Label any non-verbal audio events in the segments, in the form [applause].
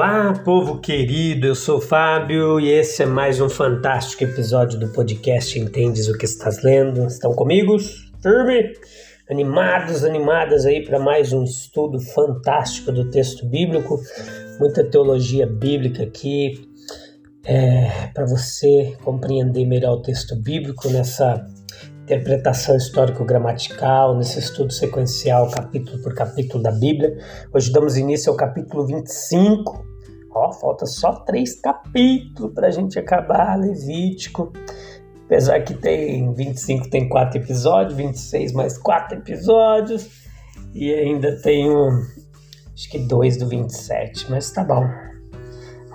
Olá, povo querido, eu sou Fábio e esse é mais um fantástico episódio do podcast Entendes o que estás lendo? Estão comigo? Firme? Animados, animadas aí para mais um estudo fantástico do texto bíblico, muita teologia bíblica aqui é, para você compreender melhor o texto bíblico nessa interpretação histórico-gramatical, nesse estudo sequencial, capítulo por capítulo da Bíblia. Hoje damos início ao capítulo 25. Ó, falta só três capítulos para a gente acabar Levítico. Apesar que tem 25 tem quatro episódios, 26 mais quatro episódios, e ainda tem um, acho que dois do 27, mas tá bom.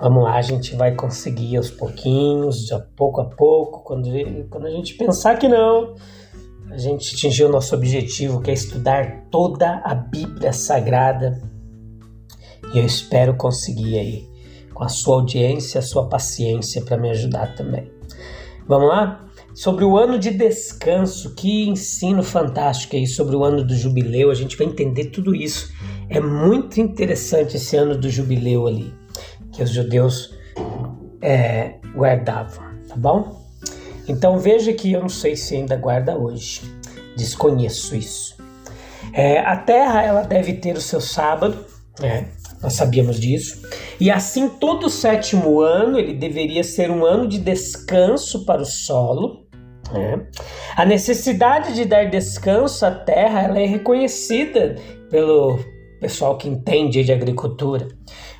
Vamos lá, a gente vai conseguir aos pouquinhos, de pouco a pouco. Quando, quando a gente pensar que não, a gente atingiu o nosso objetivo, que é estudar toda a Bíblia Sagrada. E eu espero conseguir aí, com a sua audiência, a sua paciência para me ajudar também. Vamos lá? Sobre o ano de descanso, que ensino fantástico aí sobre o ano do jubileu, a gente vai entender tudo isso. É muito interessante esse ano do jubileu ali que os judeus é, guardavam, tá bom? Então veja que eu não sei se ainda guarda hoje, desconheço isso. É, a terra ela deve ter o seu sábado, né? nós sabíamos disso, e assim todo o sétimo ano ele deveria ser um ano de descanso para o solo. Né? A necessidade de dar descanso à terra ela é reconhecida pelo pessoal que entende de agricultura.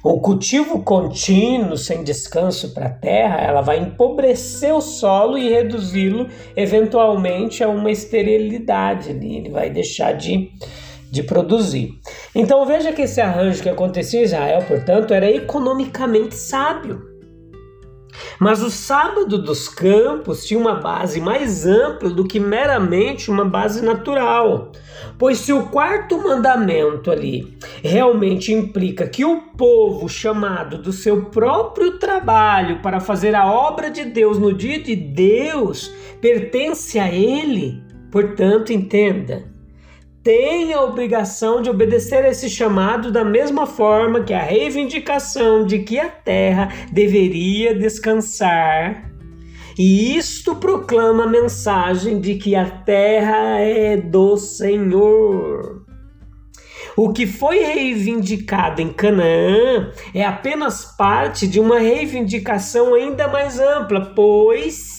O cultivo contínuo, sem descanso para a terra, ela vai empobrecer o solo e reduzi-lo eventualmente a uma esterilidade. Ele vai deixar de, de produzir. Então veja que esse arranjo que acontecia em Israel, portanto, era economicamente sábio. Mas o sábado dos campos tinha uma base mais ampla do que meramente uma base natural. Pois se o quarto mandamento ali realmente implica que o povo chamado do seu próprio trabalho para fazer a obra de Deus no dia de Deus pertence a ele, portanto, entenda, tem a obrigação de obedecer a esse chamado da mesma forma que a reivindicação de que a terra deveria descansar. E isto proclama a mensagem de que a terra é do Senhor. O que foi reivindicado em Canaã é apenas parte de uma reivindicação ainda mais ampla, pois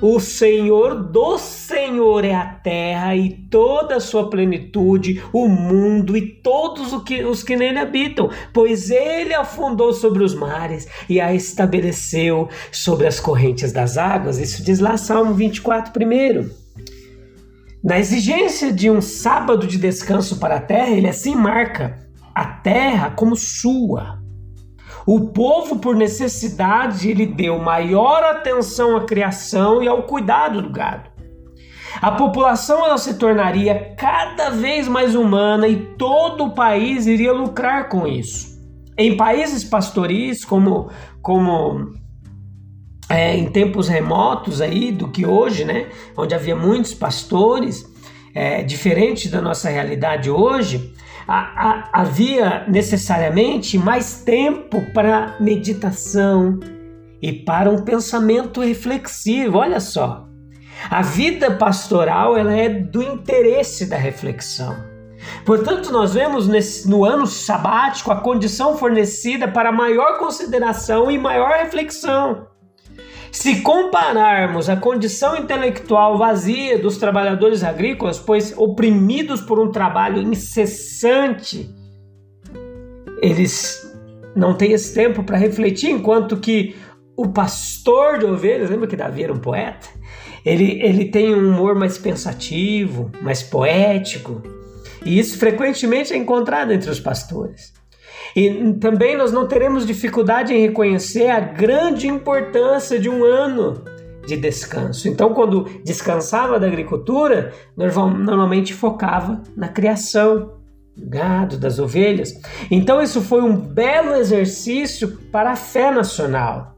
o Senhor do Senhor é a terra e toda a sua plenitude, o mundo e todos os que, nele habitam, pois ele afundou sobre os mares e a estabeleceu sobre as correntes das águas. Isso diz lá Salmo 24, primeiro. Na exigência de um sábado de descanso para a terra, ele assim marca a terra como sua o povo, por necessidade, ele deu maior atenção à criação e ao cuidado do gado. A população ela se tornaria cada vez mais humana e todo o país iria lucrar com isso. Em países pastoris, como, como é, em tempos remotos aí do que hoje, né, onde havia muitos pastores, é, diferente da nossa realidade hoje, a, a, havia necessariamente mais tempo para meditação e para um pensamento reflexivo. Olha só, a vida pastoral ela é do interesse da reflexão. Portanto, nós vemos nesse, no ano sabático a condição fornecida para maior consideração e maior reflexão. Se compararmos a condição intelectual vazia dos trabalhadores agrícolas, pois oprimidos por um trabalho incessante, eles não têm esse tempo para refletir, enquanto que o pastor de ovelhas, lembra que Davi era um poeta? Ele, ele tem um humor mais pensativo, mais poético, e isso frequentemente é encontrado entre os pastores. E também nós não teremos dificuldade em reconhecer a grande importância de um ano de descanso. Então, quando descansava da agricultura, normalmente focava na criação do gado, das ovelhas. Então, isso foi um belo exercício para a fé nacional.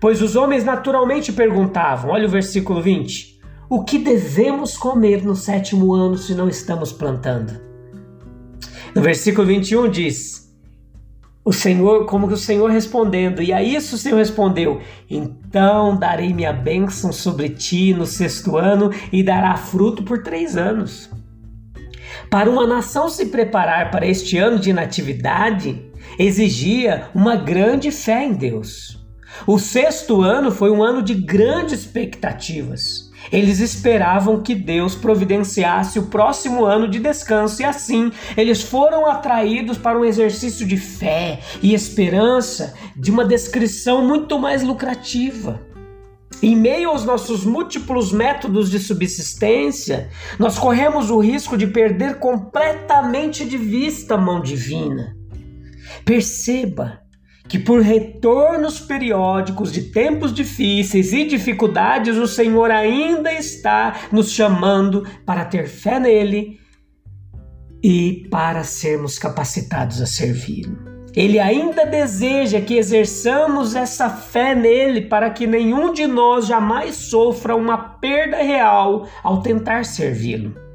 Pois os homens naturalmente perguntavam, olha o versículo 20: O que devemos comer no sétimo ano se não estamos plantando? No versículo 21 diz: o Senhor, como que o Senhor respondendo, e a isso o Senhor respondeu: Então darei minha bênção sobre ti no sexto ano e dará fruto por três anos. Para uma nação se preparar para este ano de natividade, exigia uma grande fé em Deus. O sexto ano foi um ano de grandes expectativas. Eles esperavam que Deus providenciasse o próximo ano de descanso e assim eles foram atraídos para um exercício de fé e esperança de uma descrição muito mais lucrativa. Em meio aos nossos múltiplos métodos de subsistência, nós corremos o risco de perder completamente de vista a mão divina. Perceba que por retornos periódicos de tempos difíceis e dificuldades, o Senhor ainda está nos chamando para ter fé nele e para sermos capacitados a servi-lo. Ele ainda deseja que exerçamos essa fé nele para que nenhum de nós jamais sofra uma perda real ao tentar servi-lo.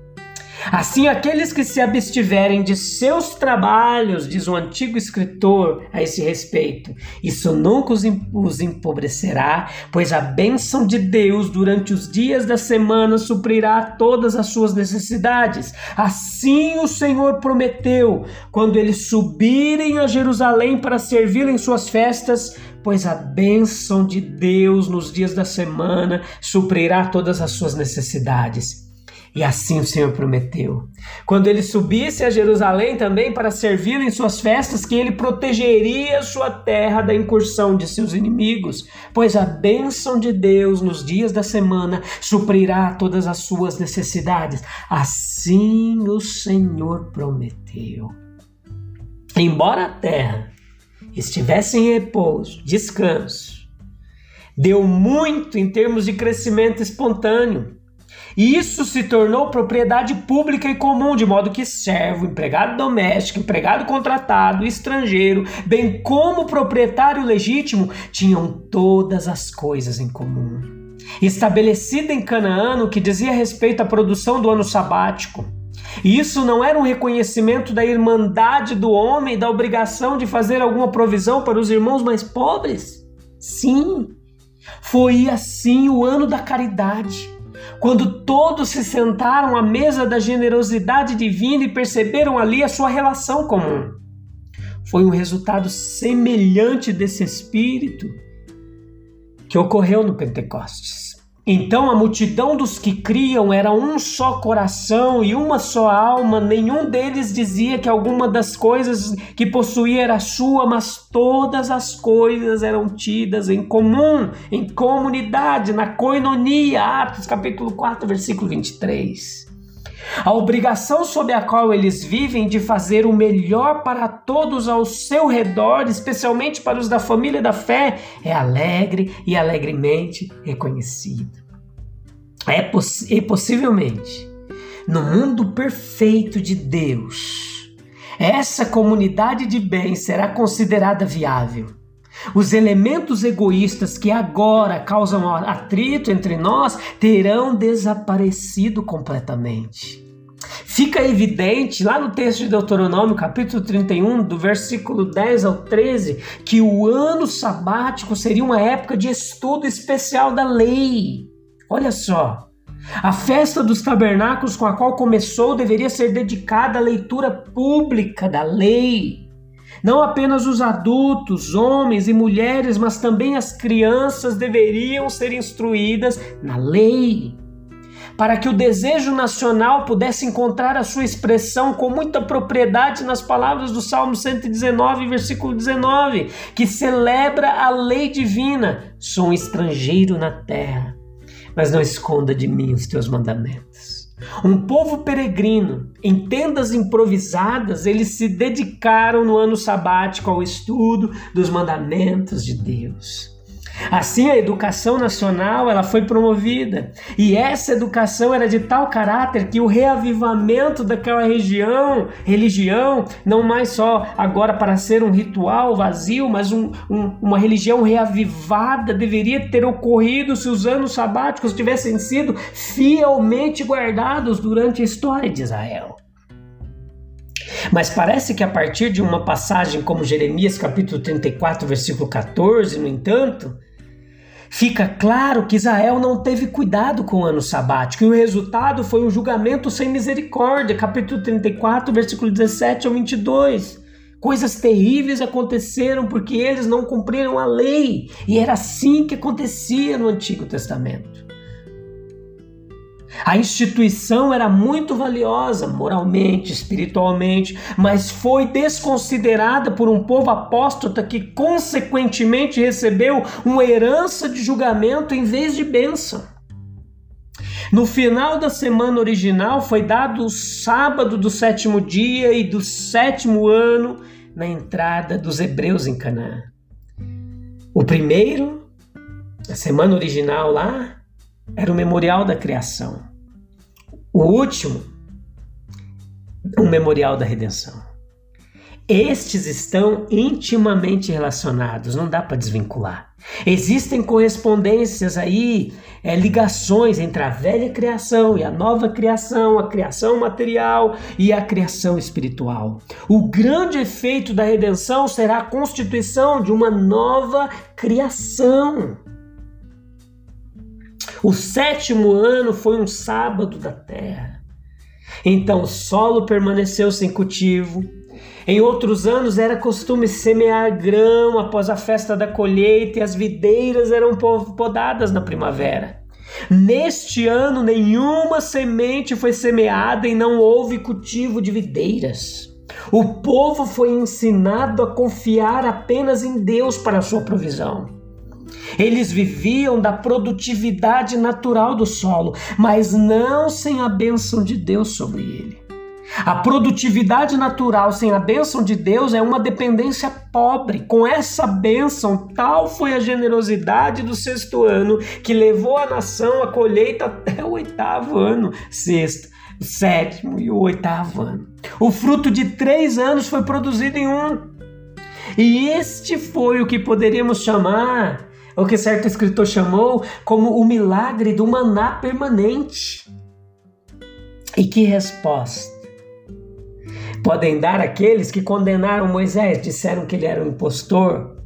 Assim, aqueles que se abstiverem de seus trabalhos, diz o antigo escritor a esse respeito, isso nunca os empobrecerá, pois a bênção de Deus durante os dias da semana suprirá todas as suas necessidades. Assim o Senhor prometeu, quando eles subirem a Jerusalém para servi-lo em suas festas, pois a bênção de Deus nos dias da semana suprirá todas as suas necessidades. E assim o Senhor prometeu. Quando ele subisse a Jerusalém também para servir em suas festas, que ele protegeria sua terra da incursão de seus inimigos, pois a bênção de Deus nos dias da semana suprirá todas as suas necessidades. Assim o Senhor prometeu. Embora a terra estivesse em repouso, descanso, deu muito em termos de crescimento espontâneo e isso se tornou propriedade pública e comum, de modo que servo, empregado doméstico, empregado contratado, estrangeiro, bem como proprietário legítimo, tinham todas as coisas em comum. Estabelecida em Canaã, no que dizia respeito à produção do ano sabático, isso não era um reconhecimento da irmandade do homem, da obrigação de fazer alguma provisão para os irmãos mais pobres? Sim, foi assim o ano da caridade quando todos se sentaram à mesa da generosidade divina e perceberam ali a sua relação comum. Foi um resultado semelhante desse espírito que ocorreu no Pentecostes. Então a multidão dos que criam era um só coração e uma só alma, nenhum deles dizia que alguma das coisas que possuía era sua, mas todas as coisas eram tidas em comum, em comunidade, na coinonia. Atos capítulo 4, versículo 23. A obrigação sob a qual eles vivem de fazer o melhor para todos ao seu redor, especialmente para os da família da fé, é alegre e alegremente reconhecida. É poss e possivelmente, no mundo perfeito de Deus, essa comunidade de bem será considerada viável. Os elementos egoístas que agora causam atrito entre nós terão desaparecido completamente. Fica evidente lá no texto de Deuteronômio, capítulo 31, do versículo 10 ao 13, que o ano sabático seria uma época de estudo especial da lei. Olha só. A festa dos tabernáculos com a qual começou deveria ser dedicada à leitura pública da lei. Não apenas os adultos, homens e mulheres, mas também as crianças deveriam ser instruídas na lei para que o desejo nacional pudesse encontrar a sua expressão com muita propriedade nas palavras do Salmo 119, versículo 19, que celebra a lei divina. Sou um estrangeiro na terra. mas não esconda de mim os teus mandamentos. Um povo peregrino, em tendas improvisadas, eles se dedicaram no ano sabático ao estudo dos mandamentos de Deus. Assim, a educação nacional ela foi promovida e essa educação era de tal caráter que o reavivamento daquela região, religião, não mais só agora para ser um ritual vazio, mas um, um, uma religião reavivada, deveria ter ocorrido se os anos sabáticos tivessem sido fielmente guardados durante a história de Israel. Mas parece que a partir de uma passagem como Jeremias capítulo 34, versículo 14, no entanto, fica claro que Israel não teve cuidado com o ano sabático e o resultado foi um julgamento sem misericórdia. Capítulo 34, versículo 17 ao 22. Coisas terríveis aconteceram porque eles não cumpriram a lei, e era assim que acontecia no Antigo Testamento. A instituição era muito valiosa moralmente, espiritualmente, mas foi desconsiderada por um povo apóstata que, consequentemente, recebeu uma herança de julgamento em vez de bênção. No final da semana original foi dado o sábado do sétimo dia e do sétimo ano na entrada dos hebreus em Canaã. O primeiro, a semana original lá, era o memorial da criação. O último, o memorial da redenção. Estes estão intimamente relacionados, não dá para desvincular. Existem correspondências aí, é, ligações entre a velha criação e a nova criação, a criação material e a criação espiritual. O grande efeito da redenção será a constituição de uma nova criação. O sétimo ano foi um sábado da terra. Então o solo permaneceu sem cultivo. Em outros anos era costume semear grão após a festa da colheita e as videiras eram podadas na primavera. Neste ano, nenhuma semente foi semeada e não houve cultivo de videiras. O povo foi ensinado a confiar apenas em Deus para a sua provisão. Eles viviam da produtividade natural do solo, mas não sem a bênção de Deus sobre ele. A produtividade natural sem a bênção de Deus é uma dependência pobre. Com essa bênção, tal foi a generosidade do sexto ano que levou a nação à colheita até o oitavo ano. Sexto, sétimo e o oitavo ano. O fruto de três anos foi produzido em um. E este foi o que poderíamos chamar o que certo escritor chamou como o milagre do maná permanente. E que resposta podem dar aqueles que condenaram Moisés, disseram que ele era um impostor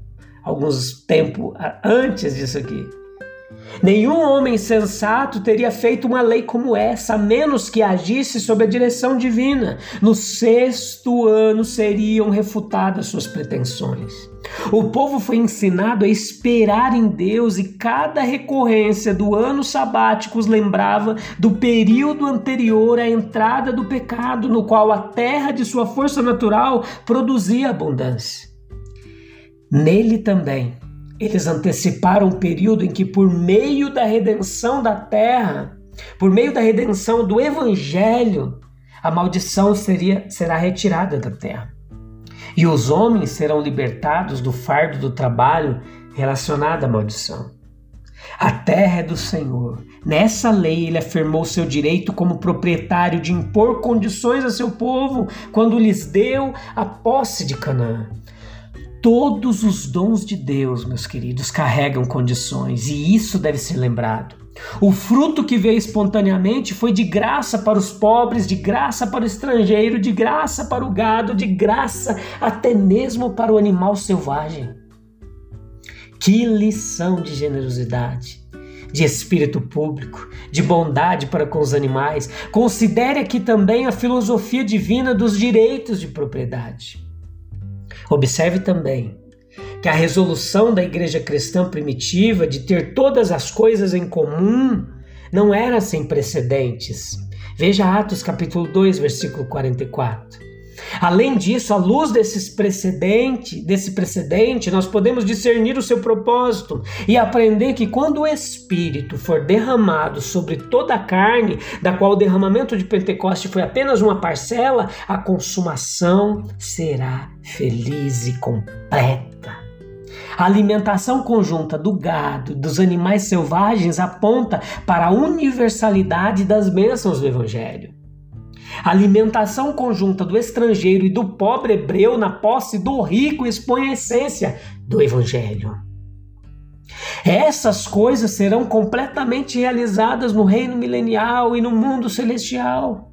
alguns tempos antes disso aqui. Nenhum homem sensato teria feito uma lei como essa, a menos que agisse sob a direção divina. No sexto ano seriam refutadas suas pretensões. O povo foi ensinado a esperar em Deus e cada recorrência do ano sabático os lembrava do período anterior à entrada do pecado, no qual a terra de sua força natural produzia abundância. Nele também eles anteciparam o período em que, por meio da redenção da terra, por meio da redenção do evangelho, a maldição seria, será retirada da terra. E os homens serão libertados do fardo do trabalho relacionado à maldição. A terra é do Senhor. Nessa lei, ele afirmou seu direito como proprietário de impor condições a seu povo quando lhes deu a posse de Canaã. Todos os dons de Deus, meus queridos, carregam condições e isso deve ser lembrado. O fruto que veio espontaneamente foi de graça para os pobres, de graça para o estrangeiro, de graça para o gado, de graça até mesmo para o animal selvagem. Que lição de generosidade! de espírito público, de bondade para com os animais. Considere aqui também a filosofia divina dos direitos de propriedade. Observe também que a resolução da igreja cristã primitiva de ter todas as coisas em comum não era sem precedentes. Veja Atos capítulo 2, versículo 44. Além disso, à luz desses precedente, desse precedente, nós podemos discernir o seu propósito e aprender que quando o Espírito for derramado sobre toda a carne, da qual o derramamento de Pentecoste foi apenas uma parcela, a consumação será feliz e completa. A alimentação conjunta do gado, dos animais selvagens, aponta para a universalidade das bênçãos do Evangelho. A alimentação conjunta do estrangeiro e do pobre hebreu na posse do rico expõe a essência do Evangelho. Essas coisas serão completamente realizadas no reino milenial e no mundo celestial.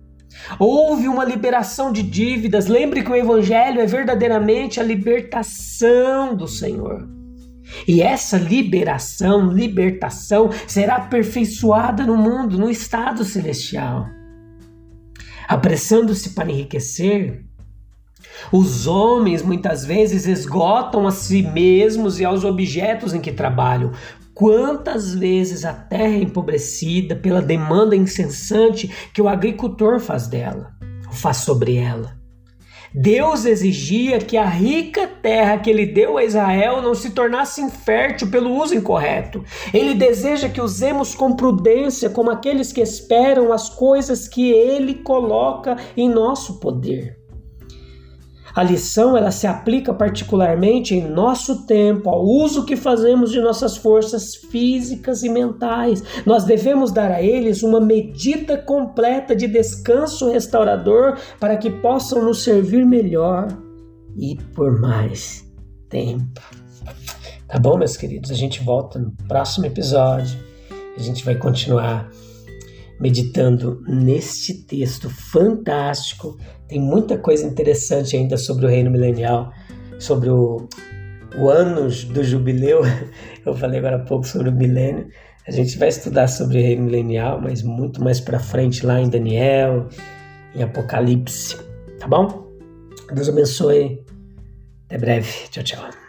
Houve uma liberação de dívidas. Lembre que o Evangelho é verdadeiramente a libertação do Senhor. E essa liberação, libertação, será aperfeiçoada no mundo, no estado celestial. Apressando-se para enriquecer, os homens muitas vezes esgotam a si mesmos e aos objetos em que trabalham. Quantas vezes a terra é empobrecida pela demanda incessante que o agricultor faz dela, faz sobre ela. Deus exigia que a rica terra que ele deu a Israel não se tornasse infértil pelo uso incorreto. Ele deseja que usemos com prudência, como aqueles que esperam as coisas que ele coloca em nosso poder. A lição ela se aplica particularmente em nosso tempo, ao uso que fazemos de nossas forças físicas e mentais. Nós devemos dar a eles uma medida completa de descanso restaurador para que possam nos servir melhor e por mais tempo. Tá bom, meus queridos? A gente volta no próximo episódio. A gente vai continuar meditando neste texto fantástico. Tem muita coisa interessante ainda sobre o reino milenial, sobre o, o anos do jubileu. [laughs] Eu falei agora há pouco sobre o milênio. A gente vai estudar sobre o reino milenial, mas muito mais para frente lá em Daniel, em Apocalipse, tá bom? Deus abençoe. Até breve. Tchau, tchau.